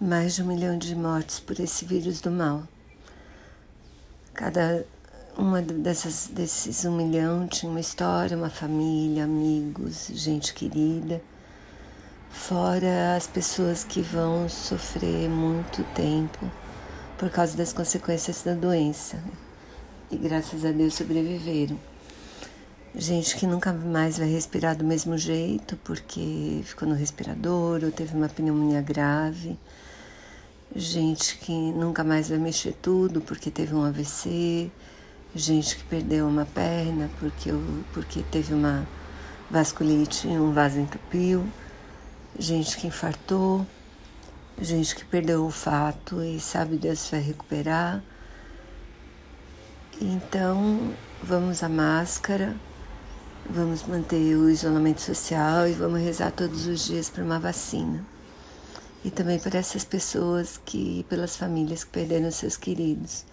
mais de um milhão de mortes por esse vírus do mal. Cada uma dessas, desses um milhão tinha uma história, uma família, amigos, gente querida, fora as pessoas que vão sofrer muito tempo por causa das consequências da doença e graças a Deus sobreviveram. Gente que nunca mais vai respirar do mesmo jeito porque ficou no respirador ou teve uma pneumonia grave. Gente que nunca mais vai mexer tudo porque teve um AVC. Gente que perdeu uma perna porque, porque teve uma vasculite e um vaso entupiu. Gente que infartou. Gente que perdeu o olfato e sabe Deus vai recuperar. Então, vamos à máscara Vamos manter o isolamento social e vamos rezar todos os dias para uma vacina. E também para essas pessoas que, pelas famílias que perderam seus queridos.